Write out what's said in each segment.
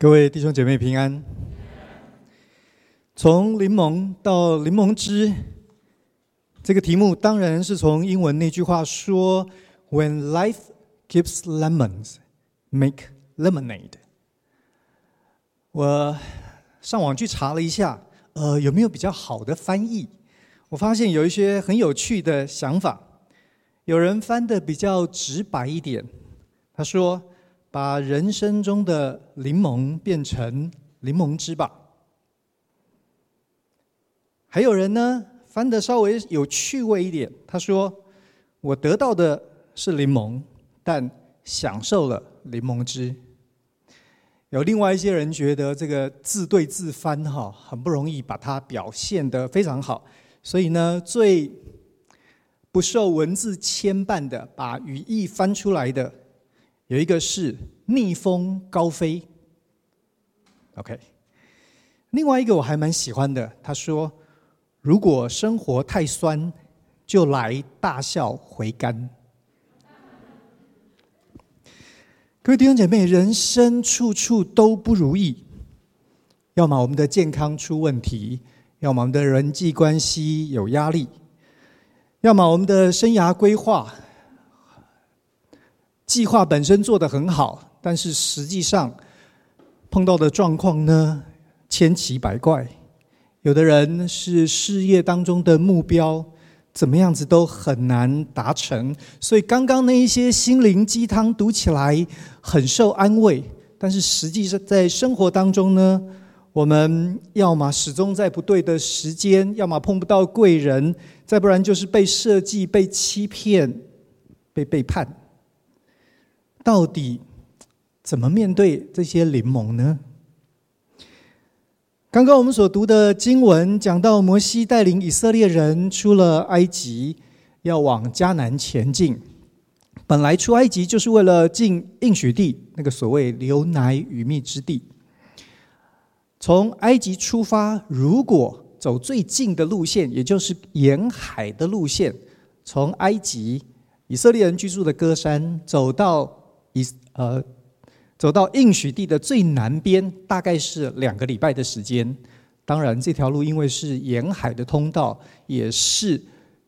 各位弟兄姐妹平安。从柠檬到柠檬汁，这个题目当然是从英文那句话说：“When life gives lemons, make lemonade。”我上网去查了一下，呃，有没有比较好的翻译？我发现有一些很有趣的想法。有人翻的比较直白一点，他说。把人生中的柠檬变成柠檬汁吧。还有人呢，翻得稍微有趣味一点，他说：“我得到的是柠檬，但享受了柠檬汁。”有另外一些人觉得这个字对字翻哈，很不容易把它表现得非常好，所以呢，最不受文字牵绊的，把语义翻出来的。有一个是逆风高飞，OK。另外一个我还蛮喜欢的，他说：“如果生活太酸，就来大笑回甘。”各位弟兄姐妹，人生处处都不如意，要么我们的健康出问题，要么我们的人际关系有压力，要么我们的生涯规划。计划本身做得很好，但是实际上碰到的状况呢，千奇百怪。有的人是事业当中的目标，怎么样子都很难达成。所以刚刚那一些心灵鸡汤读起来很受安慰，但是实际上在生活当中呢，我们要么始终在不对的时间，要么碰不到贵人，再不然就是被设计、被欺骗、被背叛。到底怎么面对这些联盟呢？刚刚我们所读的经文讲到，摩西带领以色列人出了埃及，要往迦南前进。本来出埃及就是为了进应许地，那个所谓流奶与蜜之地。从埃及出发，如果走最近的路线，也就是沿海的路线，从埃及以色列人居住的歌山走到。以呃，走到应许地的最南边，大概是两个礼拜的时间。当然，这条路因为是沿海的通道，也是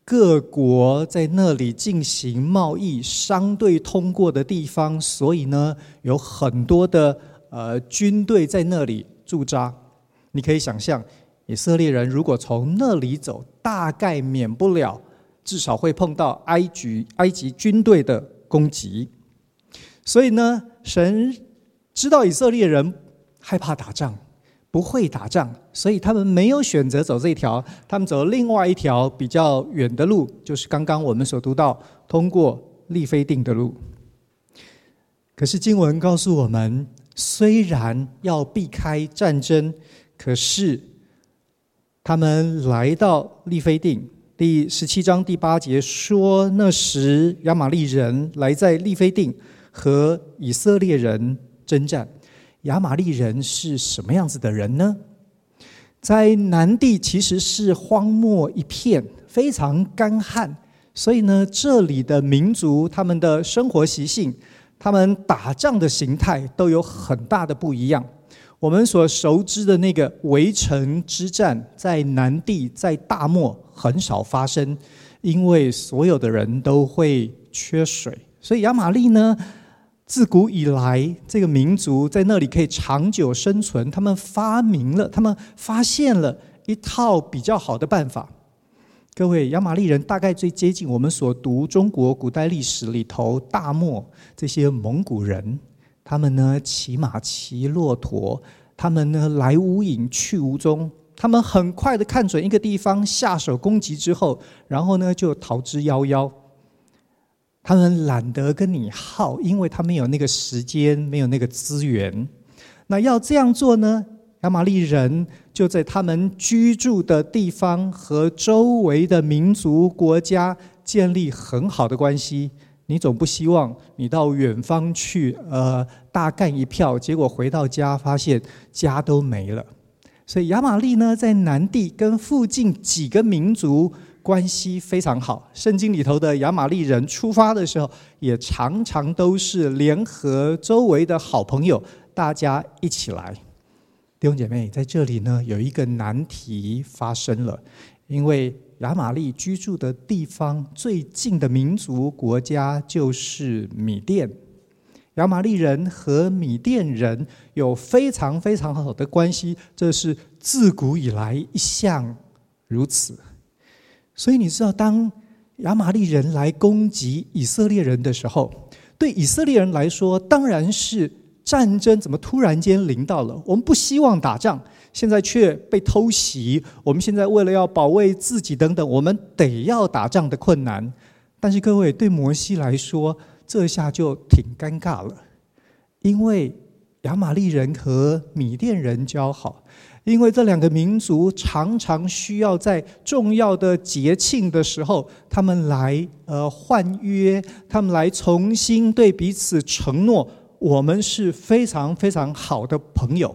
各国在那里进行贸易、商队通过的地方，所以呢，有很多的呃军队在那里驻扎。你可以想象，以色列人如果从那里走，大概免不了至少会碰到埃及埃及军队的攻击。所以呢，神知道以色列人害怕打仗，不会打仗，所以他们没有选择走这一条，他们走另外一条比较远的路，就是刚刚我们所读到通过利非定的路。可是经文告诉我们，虽然要避开战争，可是他们来到利非定，第十七章第八节说，那时亚玛利人来在利非定。和以色列人征战，亚玛力人是什么样子的人呢？在南地其实是荒漠一片，非常干旱，所以呢，这里的民族他们的生活习性、他们打仗的形态都有很大的不一样。我们所熟知的那个围城之战，在南地在大漠很少发生，因为所有的人都会缺水，所以亚玛力呢。自古以来，这个民族在那里可以长久生存。他们发明了，他们发现了一套比较好的办法。各位，亚玛力人大概最接近我们所读中国古代历史里头大漠这些蒙古人。他们呢，骑马骑骆驼，他们呢，来无影去无踪。他们很快的看准一个地方下手攻击之后，然后呢，就逃之夭夭。他们懒得跟你耗，因为他没有那个时间，没有那个资源。那要这样做呢？亚玛力人就在他们居住的地方和周围的民族国家建立很好的关系。你总不希望你到远方去，呃，大干一票，结果回到家发现家都没了。所以亚玛力呢，在南地跟附近几个民族。关系非常好。圣经里头的亚玛利人出发的时候，也常常都是联合周围的好朋友，大家一起来。弟兄姐妹，在这里呢，有一个难题发生了，因为亚玛利居住的地方最近的民族国家就是米甸。亚玛利人和米甸人有非常非常好的关系，这是自古以来一向如此。所以你知道，当亚玛力人来攻击以色列人的时候，对以色列人来说，当然是。战争怎么突然间临到了？我们不希望打仗，现在却被偷袭。我们现在为了要保卫自己等等，我们得要打仗的困难。但是各位，对摩西来说，这下就挺尴尬了，因为亚玛力人和米甸人交好，因为这两个民族常常需要在重要的节庆的时候，他们来呃换约，他们来重新对彼此承诺。我们是非常非常好的朋友，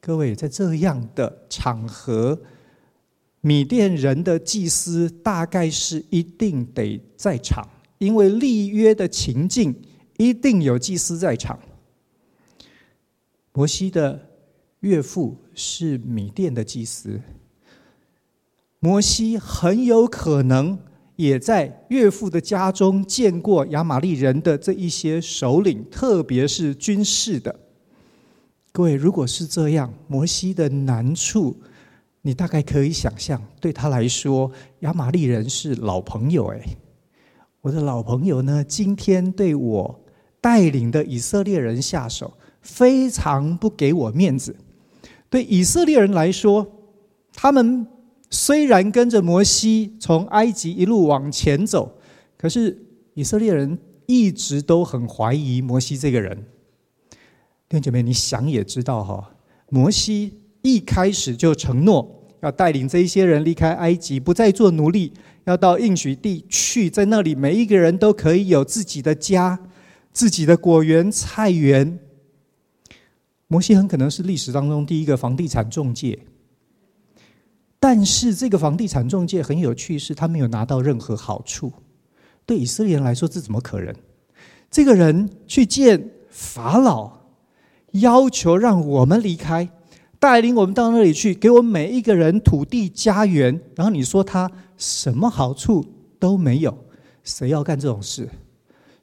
各位，在这样的场合，米甸人的祭司大概是一定得在场，因为立约的情境一定有祭司在场。摩西的岳父是米甸的祭司，摩西很有可能。也在岳父的家中见过亚玛力人的这一些首领，特别是军事的。各位，如果是这样，摩西的难处，你大概可以想象，对他来说，亚玛力人是老朋友。哎，我的老朋友呢，今天对我带领的以色列人下手，非常不给我面子。对以色列人来说，他们。虽然跟着摩西从埃及一路往前走，可是以色列人一直都很怀疑摩西这个人。弟兄姐妹，你想也知道哈，摩西一开始就承诺要带领这一些人离开埃及，不再做奴隶，要到应许地去，在那里每一个人都可以有自己的家、自己的果园、菜园。摩西很可能是历史当中第一个房地产中介。但是这个房地产中介很有趣，是他没有拿到任何好处。对以色列人来说，这怎么可能？这个人去见法老，要求让我们离开，带领我们到那里去，给我们每一个人土地、家园。然后你说他什么好处都没有？谁要干这种事？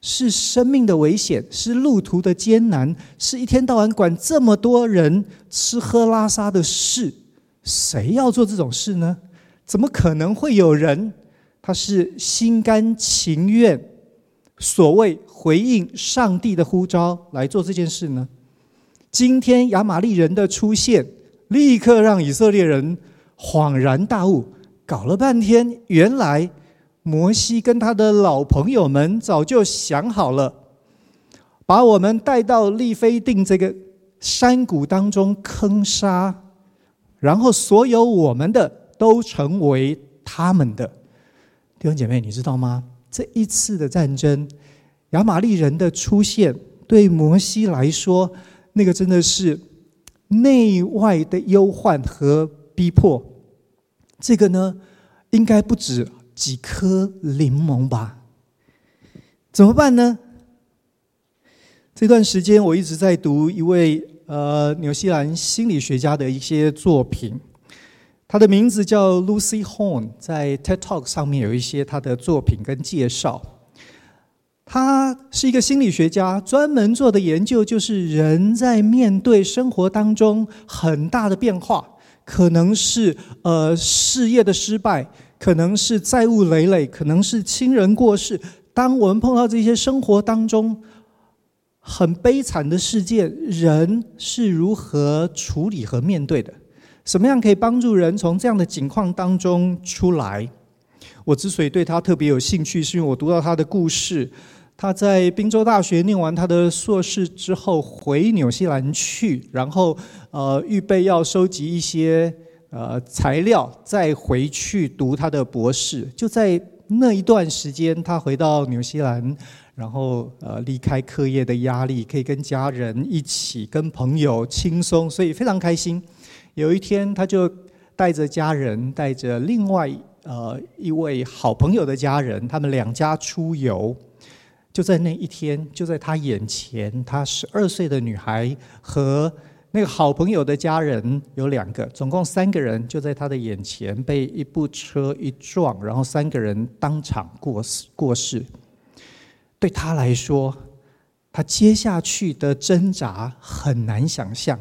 是生命的危险，是路途的艰难，是一天到晚管这么多人吃喝拉撒的事。谁要做这种事呢？怎么可能会有人他是心甘情愿，所谓回应上帝的呼召来做这件事呢？今天亚玛利人的出现，立刻让以色列人恍然大悟。搞了半天，原来摩西跟他的老朋友们早就想好了，把我们带到利非定这个山谷当中坑杀。然后，所有我们的都成为他们的弟兄姐妹，你知道吗？这一次的战争，亚玛力人的出现，对摩西来说，那个真的是内外的忧患和逼迫。这个呢，应该不止几颗柠檬吧？怎么办呢？这段时间，我一直在读一位。呃，纽西兰心理学家的一些作品，他的名字叫 Lucy Horn，在 TED Talk 上面有一些他的作品跟介绍。他是一个心理学家，专门做的研究就是人在面对生活当中很大的变化，可能是呃事业的失败，可能是债务累累，可能是亲人过世。当我们碰到这些生活当中，很悲惨的事件，人是如何处理和面对的？什么样可以帮助人从这样的境况当中出来？我之所以对他特别有兴趣，是因为我读到他的故事。他在宾州大学念完他的硕士之后，回纽西兰去，然后呃，预备要收集一些呃材料，再回去读他的博士。就在那一段时间，他回到纽西兰。然后，呃，离开课业的压力，可以跟家人一起，跟朋友轻松，所以非常开心。有一天，他就带着家人，带着另外呃一位好朋友的家人，他们两家出游。就在那一天，就在他眼前，他十二岁的女孩和那个好朋友的家人有两个，总共三个人，就在他的眼前被一部车一撞，然后三个人当场过世过世。对他来说，他接下去的挣扎很难想象，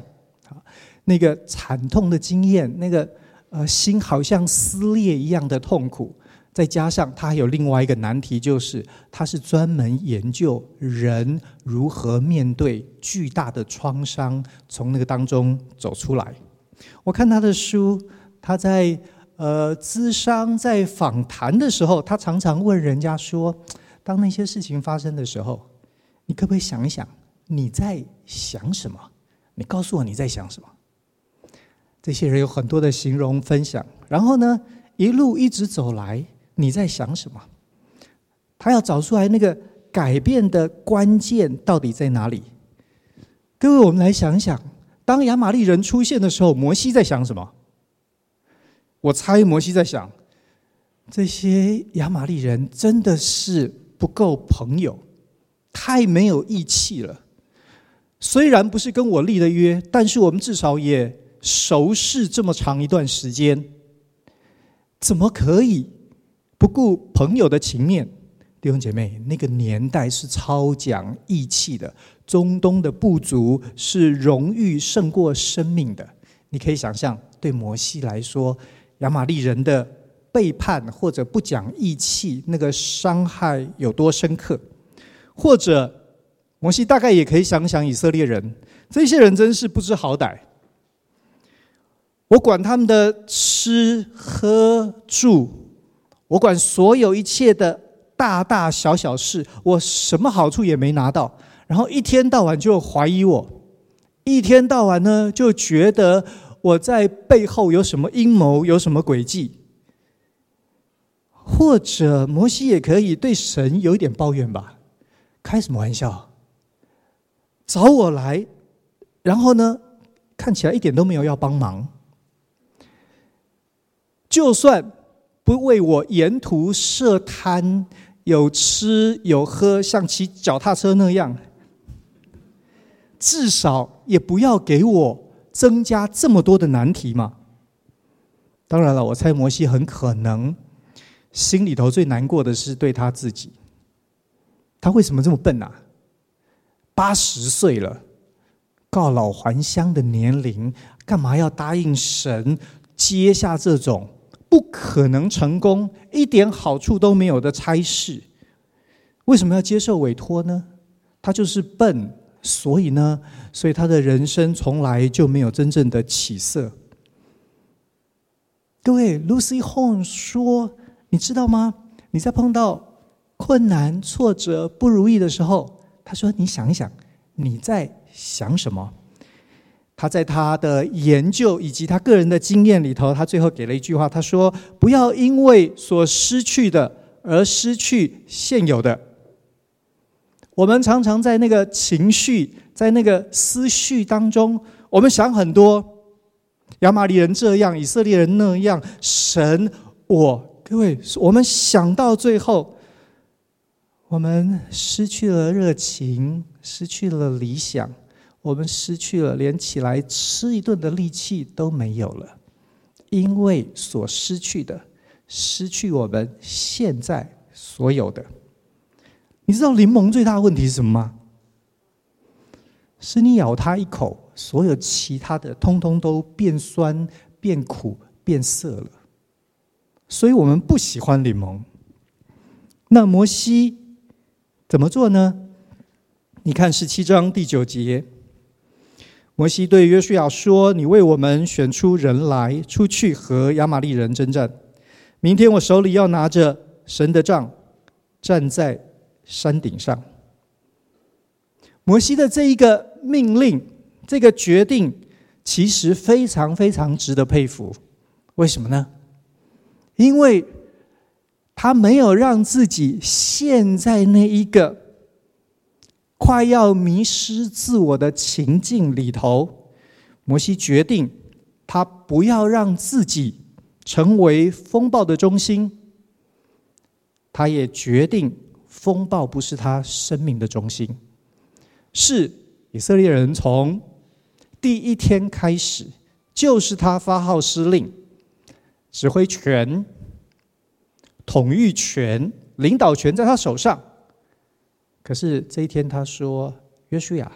啊，那个惨痛的经验，那个呃心好像撕裂一样的痛苦。再加上他还有另外一个难题，就是他是专门研究人如何面对巨大的创伤，从那个当中走出来。我看他的书，他在呃咨商在访谈的时候，他常常问人家说：“当那些事情发生的时候，你可不可以想一想你在想什么？你告诉我你在想什么？”这些人有很多的形容分享，然后呢，一路一直走来。你在想什么？他要找出来那个改变的关键到底在哪里？各位，我们来想想，当亚玛力人出现的时候，摩西在想什么？我猜摩西在想，这些亚玛力人真的是不够朋友，太没有义气了。虽然不是跟我立的约，但是我们至少也熟识这么长一段时间，怎么可以？不顾朋友的情面，弟兄姐妹，那个年代是超讲义气的。中东的部族是荣誉胜过生命的。你可以想象，对摩西来说，亚玛利人的背叛或者不讲义气，那个伤害有多深刻。或者，摩西大概也可以想想以色列人，这些人真是不知好歹。我管他们的吃喝住。我管所有一切的大大小小事，我什么好处也没拿到，然后一天到晚就怀疑我，一天到晚呢就觉得我在背后有什么阴谋，有什么诡计，或者摩西也可以对神有一点抱怨吧？开什么玩笑？找我来，然后呢，看起来一点都没有要帮忙，就算。不为我沿途设摊，有吃有喝，像骑脚踏车那样，至少也不要给我增加这么多的难题嘛。当然了，我猜摩西很可能心里头最难过的是对他自己，他为什么这么笨啊？八十岁了，告老还乡的年龄，干嘛要答应神接下这种？不可能成功，一点好处都没有的差事，为什么要接受委托呢？他就是笨，所以呢，所以他的人生从来就没有真正的起色。各位，Lucy Hon 说：“你知道吗？你在碰到困难、挫折、不如意的时候，他说你想一想，你在想什么？”他在他的研究以及他个人的经验里头，他最后给了一句话，他说：“不要因为所失去的而失去现有的。”我们常常在那个情绪、在那个思绪当中，我们想很多，亚玛力人这样，以色列人那样，神我，各位，我们想到最后，我们失去了热情，失去了理想。我们失去了连起来吃一顿的力气都没有了，因为所失去的，失去我们现在所有的。你知道柠檬最大的问题是什么吗？是你咬它一口，所有其他的通通都变酸、变苦、变涩了。所以我们不喜欢柠檬。那摩西怎么做呢？你看十七章第九节。摩西对约书亚说：“你为我们选出人来，出去和亚玛力人征战。明天我手里要拿着神的杖，站在山顶上。”摩西的这一个命令，这个决定，其实非常非常值得佩服。为什么呢？因为他没有让自己陷在那一个。快要迷失自我的情境里头，摩西决定，他不要让自己成为风暴的中心。他也决定风暴不是他生命的中心，是以色列人从第一天开始，就是他发号施令，指挥权、统御权、领导权在他手上。可是这一天，他说：“约书亚，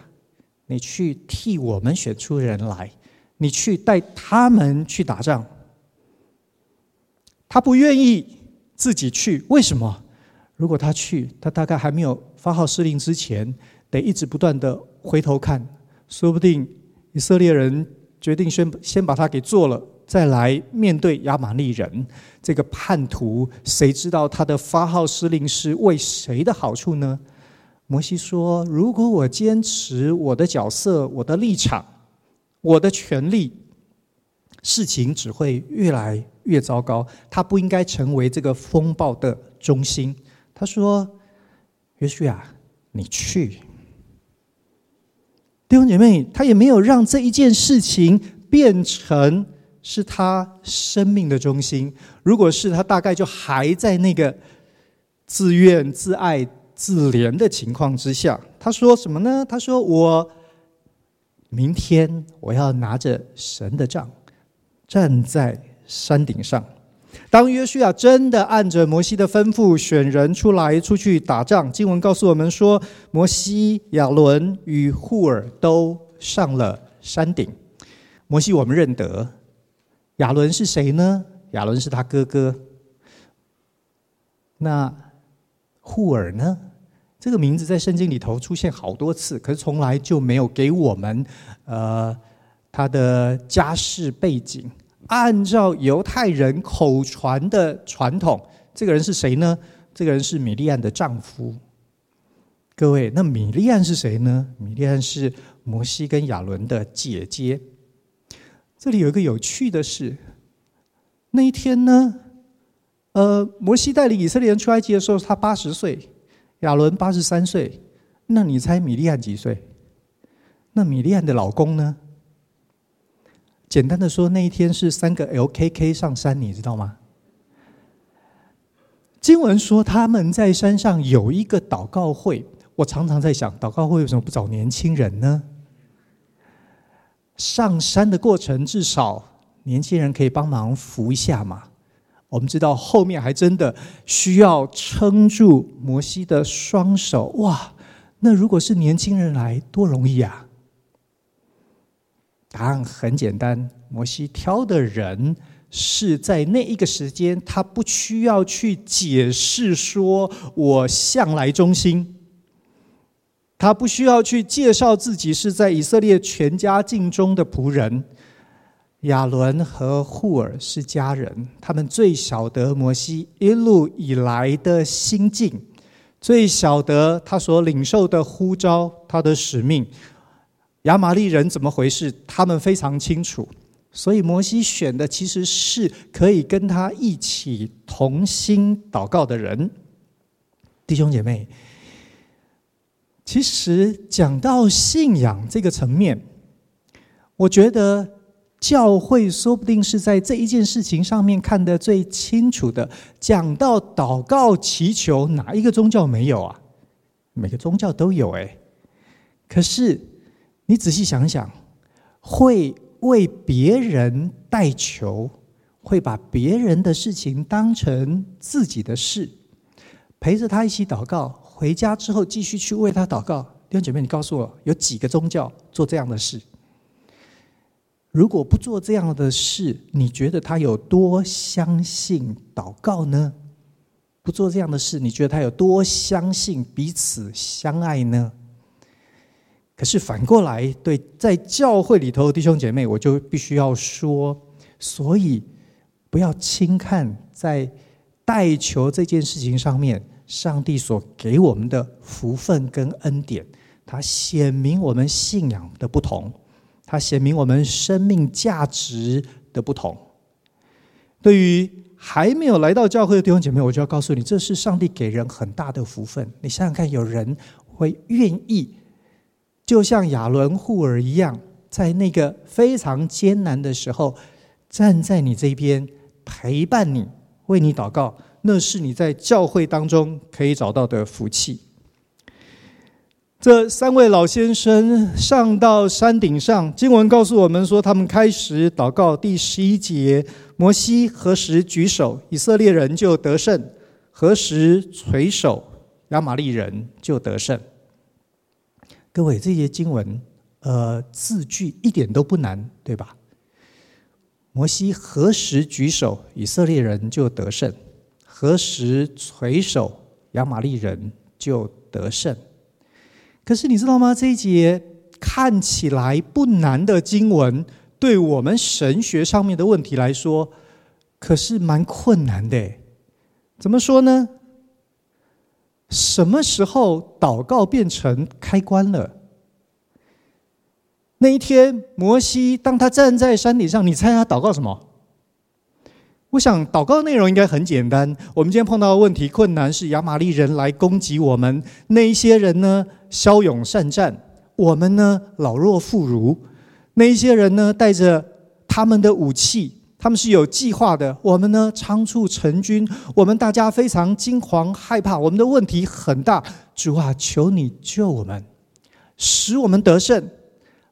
你去替我们选出人来，你去带他们去打仗。”他不愿意自己去，为什么？如果他去，他大概还没有发号施令之前，得一直不断的回头看，说不定以色列人决定先先把他给做了，再来面对亚玛力人这个叛徒，谁知道他的发号施令是为谁的好处呢？摩西说：“如果我坚持我的角色、我的立场、我的权利，事情只会越来越糟糕。他不应该成为这个风暴的中心。”他说：“约书亚，你去。”弟兄姐妹，他也没有让这一件事情变成是他生命的中心。如果是他，大概就还在那个自怨自艾。自怜的情况之下，他说什么呢？他说：“我明天我要拿着神的杖，站在山顶上。当约书亚真的按着摩西的吩咐选人出来出去打仗，经文告诉我们说，摩西、亚伦与户珥都上了山顶。摩西我们认得，亚伦是谁呢？亚伦是他哥哥。那。”户珥呢？这个名字在圣经里头出现好多次，可是从来就没有给我们呃他的家世背景。按照犹太人口传的传统，这个人是谁呢？这个人是米利暗的丈夫。各位，那米利暗是谁呢？米利暗是摩西跟亚伦的姐姐。这里有一个有趣的事，那一天呢？呃，摩西带领以色列人出埃及的时候，他八十岁，亚伦八十三岁。那你猜米利安几岁？那米利安的老公呢？简单的说，那一天是三个 LKK 上山，你知道吗？经文说他们在山上有一个祷告会。我常常在想，祷告会为什么不找年轻人呢？上山的过程，至少年轻人可以帮忙扶一下嘛。我们知道后面还真的需要撑住摩西的双手，哇！那如果是年轻人来，多容易啊！答案很简单，摩西挑的人是在那一个时间，他不需要去解释说我向来忠心，他不需要去介绍自己是在以色列全家尽忠的仆人。亚伦和户珥是家人，他们最晓得摩西一路以来的心境，最晓得他所领受的呼召，他的使命。亚玛力人怎么回事？他们非常清楚，所以摩西选的其实是可以跟他一起同心祷告的人。弟兄姐妹，其实讲到信仰这个层面，我觉得。教会说不定是在这一件事情上面看得最清楚的。讲到祷告祈求，哪一个宗教没有啊？每个宗教都有哎。可是你仔细想想，会为别人代求，会把别人的事情当成自己的事，陪着他一起祷告，回家之后继续去为他祷告。弟兄姐妹，你告诉我，有几个宗教做这样的事？如果不做这样的事，你觉得他有多相信祷告呢？不做这样的事，你觉得他有多相信彼此相爱呢？可是反过来，对在教会里头的弟兄姐妹，我就必须要说，所以不要轻看在代求这件事情上面，上帝所给我们的福分跟恩典，它显明我们信仰的不同。它显明我们生命价值的不同。对于还没有来到教会的弟兄姐妹，我就要告诉你，这是上帝给人很大的福分。你想想看，有人会愿意，就像亚伦、户尔一样，在那个非常艰难的时候，站在你这边陪伴你，为你祷告。那是你在教会当中可以找到的福气。这三位老先生上到山顶上，经文告诉我们说，他们开始祷告。第十一节，摩西何时举手，以色列人就得胜；何时垂手，亚玛利人就得胜。各位，这些经文，呃，字句一点都不难，对吧？摩西何时举手，以色列人就得胜；何时垂手，亚玛利人就得胜。可是你知道吗？这一节看起来不难的经文，对我们神学上面的问题来说，可是蛮困难的。怎么说呢？什么时候祷告变成开关了？那一天，摩西当他站在山顶上，你猜他祷告什么？我想祷告的内容应该很简单。我们今天碰到的问题困难是亚玛力人来攻击我们，那一些人呢，骁勇善战，我们呢，老弱妇孺。那一些人呢，带着他们的武器，他们是有计划的。我们呢，仓促成军，我们大家非常惊惶害怕。我们的问题很大，主啊，求你救我们，使我们得胜，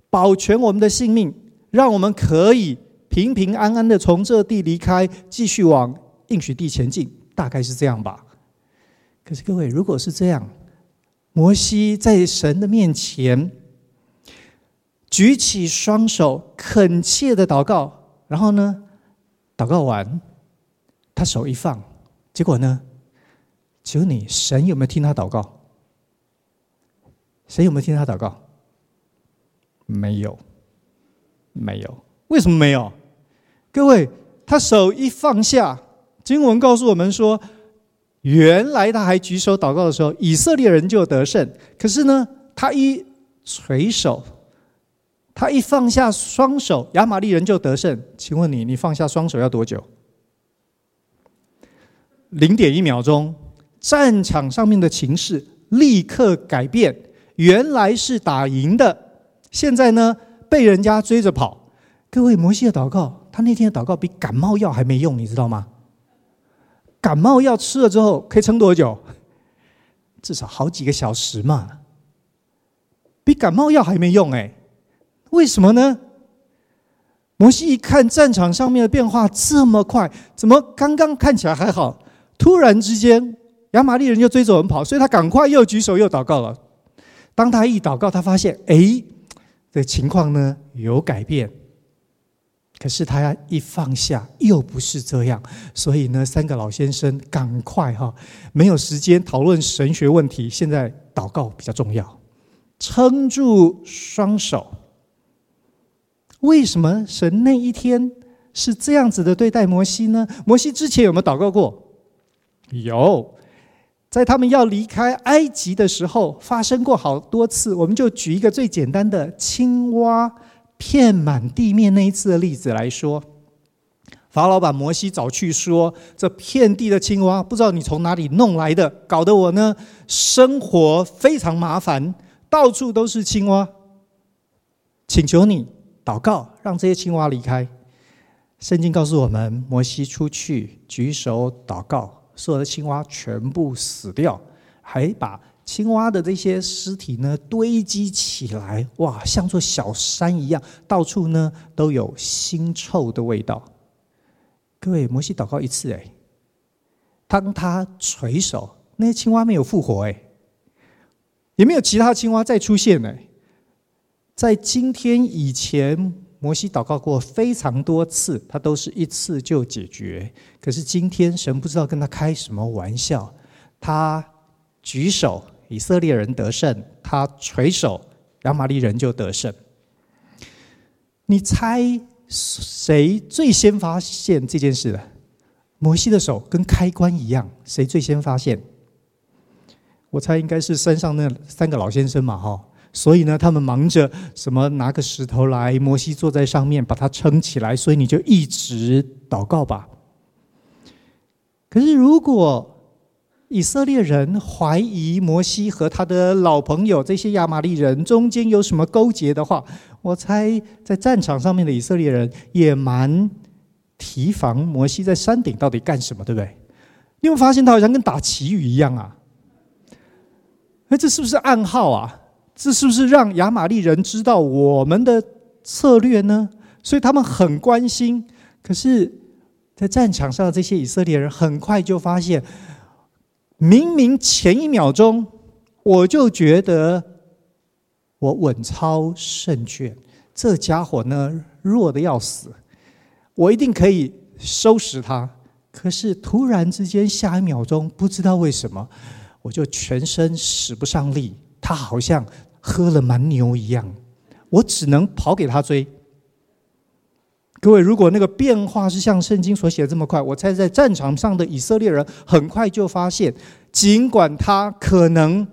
保全我们的性命，让我们可以。平平安安的从这地离开，继续往应许地前进，大概是这样吧。可是各位，如果是这样，摩西在神的面前举起双手，恳切的祷告，然后呢，祷告完，他手一放，结果呢，求你，神有没有听他祷告？神有没有听他祷告？没有，没有。为什么没有？各位，他手一放下，经文告诉我们说，原来他还举手祷告的时候，以色列人就得胜。可是呢，他一垂手，他一放下双手，亚玛力人就得胜。请问你，你放下双手要多久？零点一秒钟，战场上面的情势立刻改变。原来是打赢的，现在呢，被人家追着跑。各位，摩西的祷告。他那天的祷告比感冒药还没用，你知道吗？感冒药吃了之后可以撑多久？至少好几个小时嘛。比感冒药还没用哎，为什么呢？摩西一看战场上面的变化这么快，怎么刚刚看起来还好，突然之间亚玛力人就追着我们跑，所以他赶快又举手又祷告了。当他一祷告，他发现哎，这情况呢有改变。可是他要一放下，又不是这样，所以呢，三个老先生赶快哈，没有时间讨论神学问题，现在祷告比较重要，撑住双手。为什么神那一天是这样子的对待摩西呢？摩西之前有没有祷告过？有，在他们要离开埃及的时候发生过好多次。我们就举一个最简单的青蛙。遍满地面那一次的例子来说，法老把摩西找去说：“这遍地的青蛙，不知道你从哪里弄来的，搞得我呢生活非常麻烦，到处都是青蛙。请求你祷告，让这些青蛙离开。”圣经告诉我们，摩西出去举手祷告，所有的青蛙全部死掉，还把。青蛙的这些尸体呢，堆积起来，哇，像座小山一样，到处呢都有腥臭的味道。各位，摩西祷告一次，哎，当他垂手，那些青蛙没有复活，哎，也没有其他青蛙再出现，哎，在今天以前，摩西祷告过非常多次，他都是一次就解决。可是今天，神不知道跟他开什么玩笑，他举手。以色列人得胜，他垂手，亚玛力人就得胜。你猜谁最先发现这件事的？摩西的手跟开关一样，谁最先发现？我猜应该是山上那三个老先生嘛，哈。所以呢，他们忙着什么拿个石头来，摩西坐在上面把它撑起来，所以你就一直祷告吧。可是如果以色列人怀疑摩西和他的老朋友这些亚玛力人中间有什么勾结的话，我猜在战场上面的以色列人也蛮提防摩西在山顶到底干什么，对不对？你有没有发现他好像跟打旗语一样啊？哎，这是不是暗号啊？这是不是让亚玛力人知道我们的策略呢？所以他们很关心。可是，在战场上的这些以色列人很快就发现，明明前一秒钟我就觉得我稳操胜券，这家伙呢弱的要死，我一定可以收拾他。可是突然之间，下一秒钟不知道为什么。我就全身使不上力，他好像喝了蛮牛一样，我只能跑给他追。各位，如果那个变化是像圣经所写的这么快，我猜在战场上的以色列人很快就发现，尽管他可能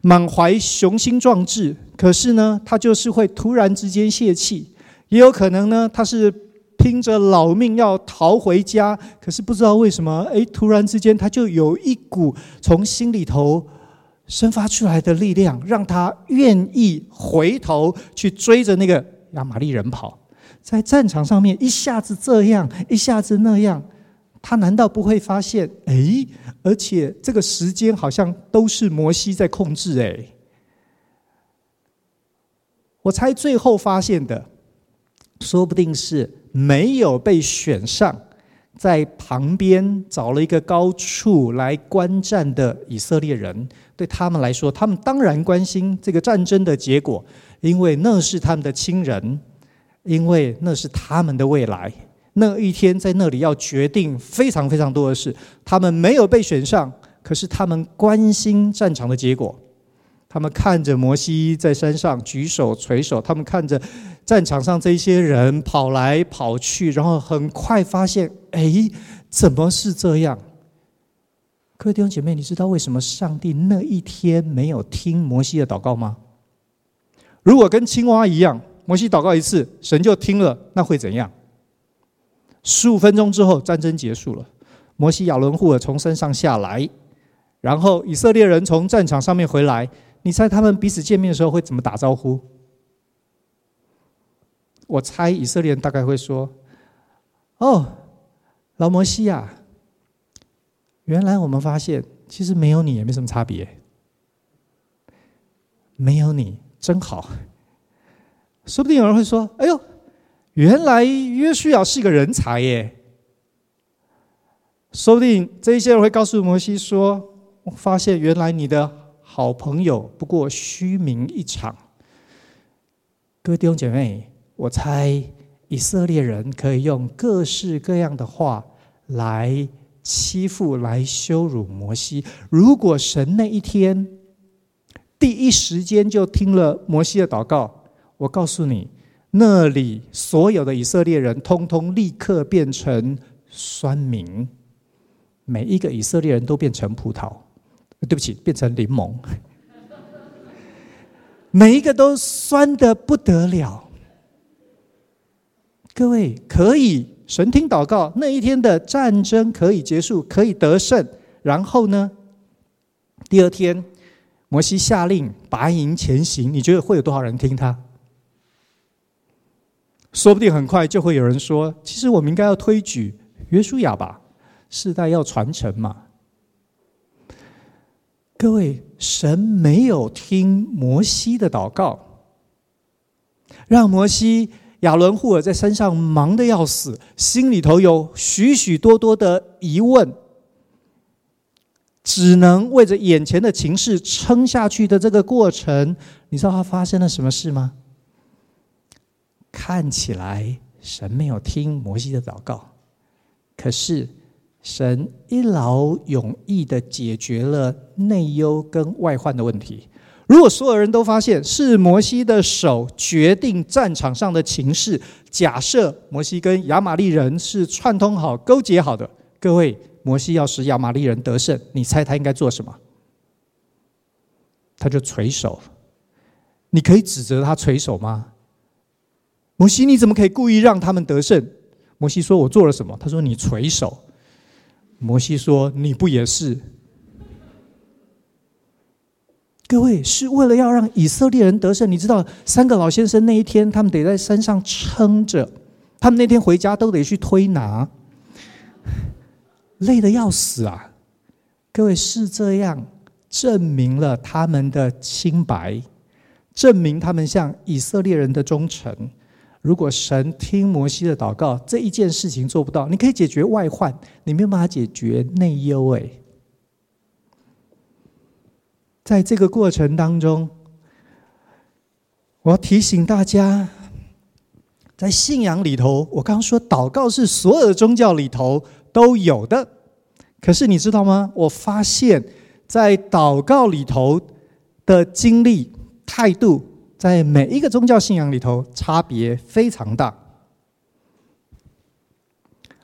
满怀雄心壮志，可是呢，他就是会突然之间泄气，也有可能呢，他是。拼着老命要逃回家，可是不知道为什么，哎，突然之间他就有一股从心里头生发出来的力量，让他愿意回头去追着那个亚玛力人跑。在战场上面，一下子这样，一下子那样，他难道不会发现？哎，而且这个时间好像都是摩西在控制。哎，我猜最后发现的，说不定是。没有被选上，在旁边找了一个高处来观战的以色列人，对他们来说，他们当然关心这个战争的结果，因为那是他们的亲人，因为那是他们的未来。那一天在那里要决定非常非常多的事，他们没有被选上，可是他们关心战场的结果。他们看着摩西在山上举手垂手，他们看着战场上这些人跑来跑去，然后很快发现，哎，怎么是这样？各位弟兄姐妹，你知道为什么上帝那一天没有听摩西的祷告吗？如果跟青蛙一样，摩西祷告一次，神就听了，那会怎样？十五分钟之后，战争结束了，摩西、亚伦、户珥从山上下来，然后以色列人从战场上面回来。你猜他们彼此见面的时候会怎么打招呼？我猜以色列人大概会说：“哦，老摩西啊，原来我们发现其实没有你也没什么差别，没有你真好。”说不定有人会说：“哎呦，原来约书亚是个人才耶！”说不定这一些人会告诉摩西说：“我发现原来你的。”好朋友不过虚名一场。各位弟兄姐妹，我猜以色列人可以用各式各样的话来欺负、来羞辱摩西。如果神那一天第一时间就听了摩西的祷告，我告诉你，那里所有的以色列人通通立刻变成酸民，每一个以色列人都变成葡萄。对不起，变成柠檬，每一个都酸的不得了。各位可以神听祷告，那一天的战争可以结束，可以得胜。然后呢，第二天摩西下令拔营前行，你觉得会有多少人听他？说不定很快就会有人说：“其实我们应该要推举约书亚吧，世代要传承嘛。”各位，神没有听摩西的祷告，让摩西、亚伦、户尔在山上忙得要死，心里头有许许多多的疑问，只能为着眼前的情势撑下去的这个过程，你知道他发生了什么事吗？看起来神没有听摩西的祷告，可是。神一劳永逸的解决了内忧跟外患的问题。如果所有人都发现是摩西的手决定战场上的情势，假设摩西跟亚玛力人是串通好、勾结好的，各位，摩西要使亚玛力人得胜，你猜他应该做什么？他就垂手。你可以指责他垂手吗？摩西，你怎么可以故意让他们得胜？摩西说：“我做了什么？”他说：“你垂手。”摩西说：“你不也是？各位是为了要让以色列人得胜。你知道，三个老先生那一天，他们得在山上撑着，他们那天回家都得去推拿。累得要死啊！各位是这样证明了他们的清白，证明他们向以色列人的忠诚。如果神听摩西的祷告，这一件事情做不到，你可以解决外患，你没有办法解决内忧。哎，在这个过程当中，我要提醒大家。在信仰里头，我刚刚说祷告是所有的宗教里头都有的。可是你知道吗？我发现，在祷告里头的经历态度，在每一个宗教信仰里头差别非常大。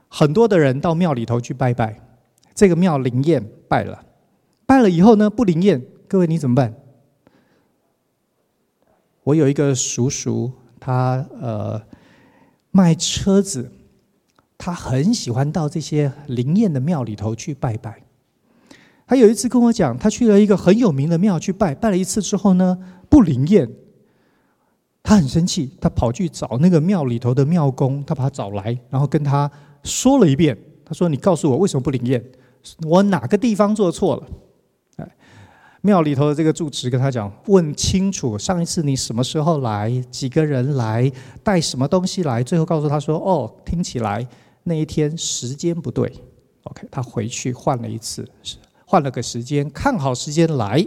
很多的人到庙里头去拜拜，这个庙灵验拜了，拜了以后呢，不灵验，各位你怎么办？我有一个叔叔，他呃。卖车子，他很喜欢到这些灵验的庙里头去拜拜。他有一次跟我讲，他去了一个很有名的庙去拜，拜了一次之后呢，不灵验。他很生气，他跑去找那个庙里头的庙公，他把他找来，然后跟他说了一遍。他说：“你告诉我为什么不灵验？我哪个地方做错了？”哎庙里头的这个住持跟他讲：“问清楚，上一次你什么时候来？几个人来？带什么东西来？”最后告诉他说：“哦，听起来那一天时间不对。”OK，他回去换了一次，换了个时间，看好时间来。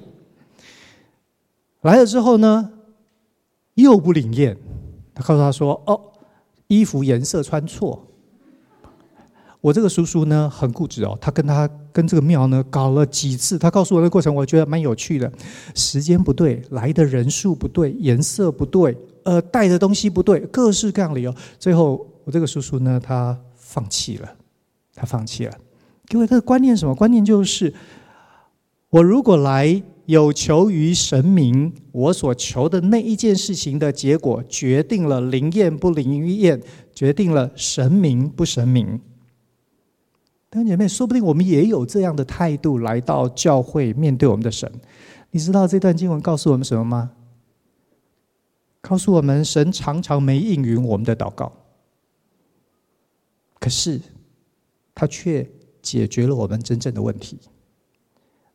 来了之后呢，又不灵验。他告诉他说：“哦，衣服颜色穿错。”我这个叔叔呢，很固执哦，他跟他跟这个庙呢搞了几次，他告诉我的过程，我觉得蛮有趣的。时间不对，来的人数不对，颜色不对，呃，带的东西不对，各式各样理由。最后，我这个叔叔呢，他放弃了，他放弃了。各位，他的观念什么？观念就是，我如果来有求于神明，我所求的那一件事情的结果，决定了灵验不灵验，决定了神明不神明。弟兄姐妹，说不定我们也有这样的态度来到教会，面对我们的神。你知道这段经文告诉我们什么吗？告诉我们，神常常没应允我们的祷告，可是他却解决了我们真正的问题。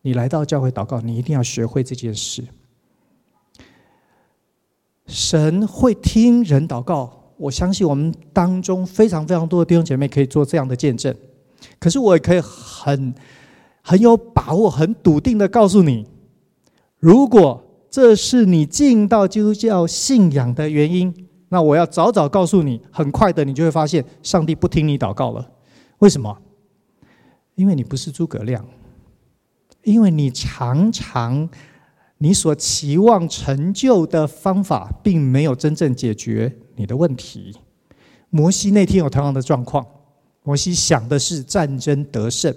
你来到教会祷告，你一定要学会这件事。神会听人祷告，我相信我们当中非常非常多的弟兄姐妹可以做这样的见证。可是我也可以很很有把握、很笃定的告诉你，如果这是你进到基督教信仰的原因，那我要早早告诉你，很快的你就会发现，上帝不听你祷告了。为什么？因为你不是诸葛亮，因为你常常你所期望成就的方法，并没有真正解决你的问题。摩西那天有同样的状况。摩西想的是战争得胜，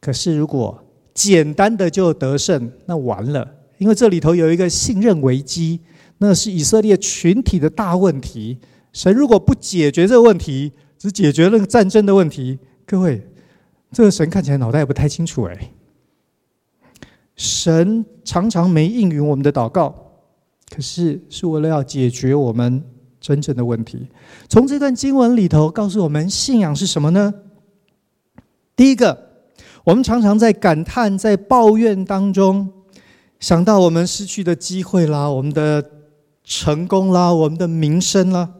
可是如果简单的就得胜，那完了，因为这里头有一个信任危机，那是以色列群体的大问题。神如果不解决这个问题，只解决那个战争的问题，各位，这个神看起来脑袋也不太清楚哎。神常常没应允我们的祷告，可是是为了要解决我们。真正的问题，从这段经文里头告诉我们，信仰是什么呢？第一个，我们常常在感叹、在抱怨当中，想到我们失去的机会啦，我们的成功啦，我们的名声啦，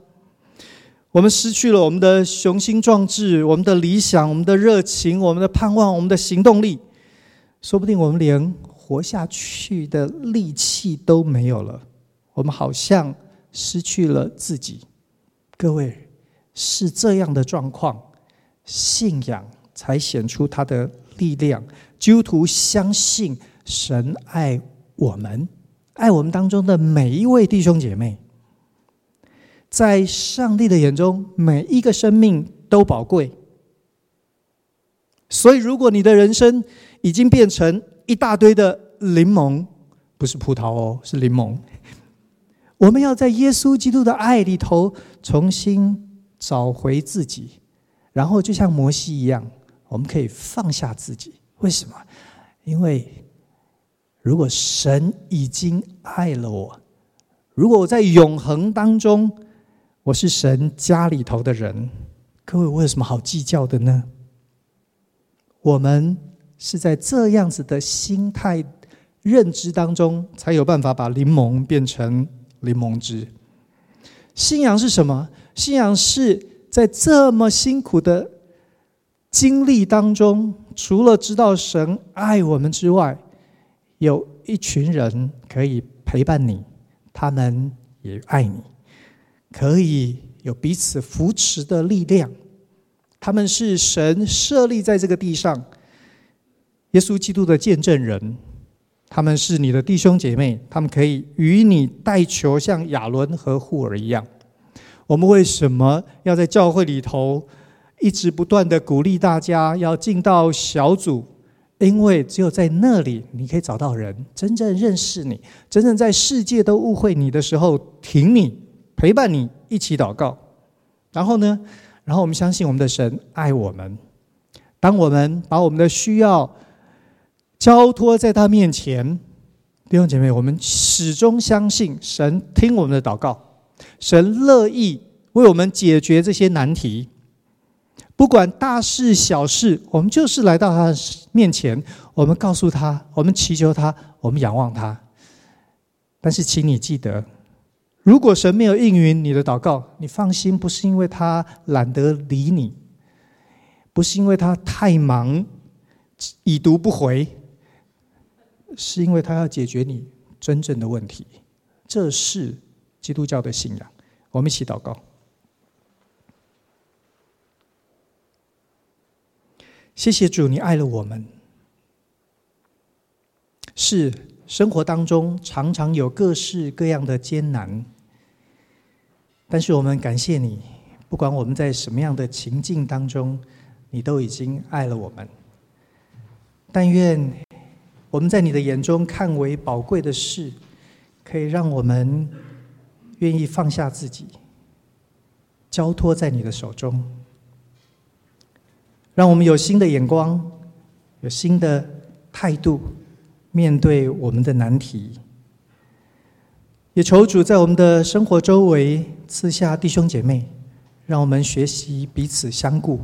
我们失去了我们的雄心壮志、我们的理想、我们的热情、我们的盼望、我们的行动力，说不定我们连活下去的力气都没有了。我们好像。失去了自己，各位是这样的状况，信仰才显出它的力量。基督徒相信神爱我们，爱我们当中的每一位弟兄姐妹，在上帝的眼中，每一个生命都宝贵。所以，如果你的人生已经变成一大堆的柠檬，不是葡萄哦，是柠檬。我们要在耶稣基督的爱里头重新找回自己，然后就像摩西一样，我们可以放下自己。为什么？因为如果神已经爱了我，如果我在永恒当中，我是神家里头的人，各位，我有什么好计较的呢？我们是在这样子的心态认知当中，才有办法把柠檬变成柠檬汁。信仰是什么？信仰是在这么辛苦的经历当中，除了知道神爱我们之外，有一群人可以陪伴你，他们也爱你，可以有彼此扶持的力量。他们是神设立在这个地上，耶稣基督的见证人。他们是你的弟兄姐妹，他们可以与你代求，像亚伦和户尔一样。我们为什么要在教会里头一直不断地鼓励大家要进到小组？因为只有在那里，你可以找到人真正认识你，真正在世界都误会你的时候，挺你、陪伴你，一起祷告。然后呢？然后我们相信我们的神爱我们。当我们把我们的需要交托在他面前，弟兄姐妹，我们始终相信神听我们的祷告，神乐意为我们解决这些难题。不管大事小事，我们就是来到他面前，我们告诉他，我们祈求他，我们仰望他。但是，请你记得。如果神没有应允你的祷告，你放心，不是因为他懒得理你，不是因为他太忙已读不回，是因为他要解决你真正的问题。这是基督教的信仰。我们一起祷告。谢谢主，你爱了我们。是生活当中常常有各式各样的艰难。但是我们感谢你，不管我们在什么样的情境当中，你都已经爱了我们。但愿我们在你的眼中看为宝贵的事，可以让我们愿意放下自己，交托在你的手中，让我们有新的眼光，有新的态度，面对我们的难题。也求主在我们的生活周围赐下弟兄姐妹，让我们学习彼此相顾，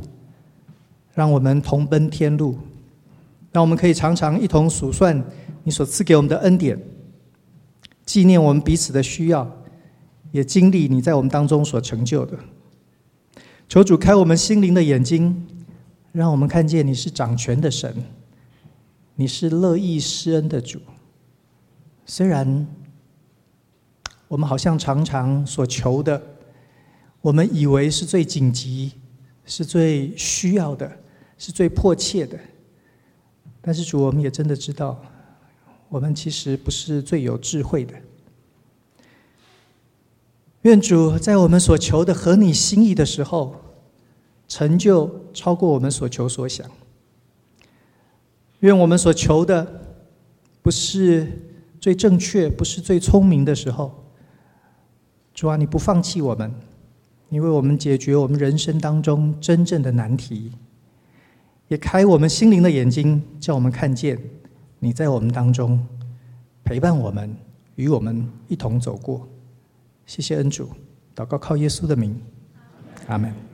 让我们同奔天路，让我们可以常常一同数算你所赐给我们的恩典，纪念我们彼此的需要，也经历你在我们当中所成就的。求主开我们心灵的眼睛，让我们看见你是掌权的神，你是乐意施恩的主，虽然。我们好像常常所求的，我们以为是最紧急、是最需要的、是最迫切的。但是主，我们也真的知道，我们其实不是最有智慧的。愿主在我们所求的合你心意的时候，成就超过我们所求所想。愿我们所求的不是最正确、不是最聪明的时候。主啊，你不放弃我们，你为我们解决我们人生当中真正的难题，也开我们心灵的眼睛，叫我们看见你在我们当中陪伴我们，与我们一同走过。谢谢恩主，祷告靠耶稣的名，阿门。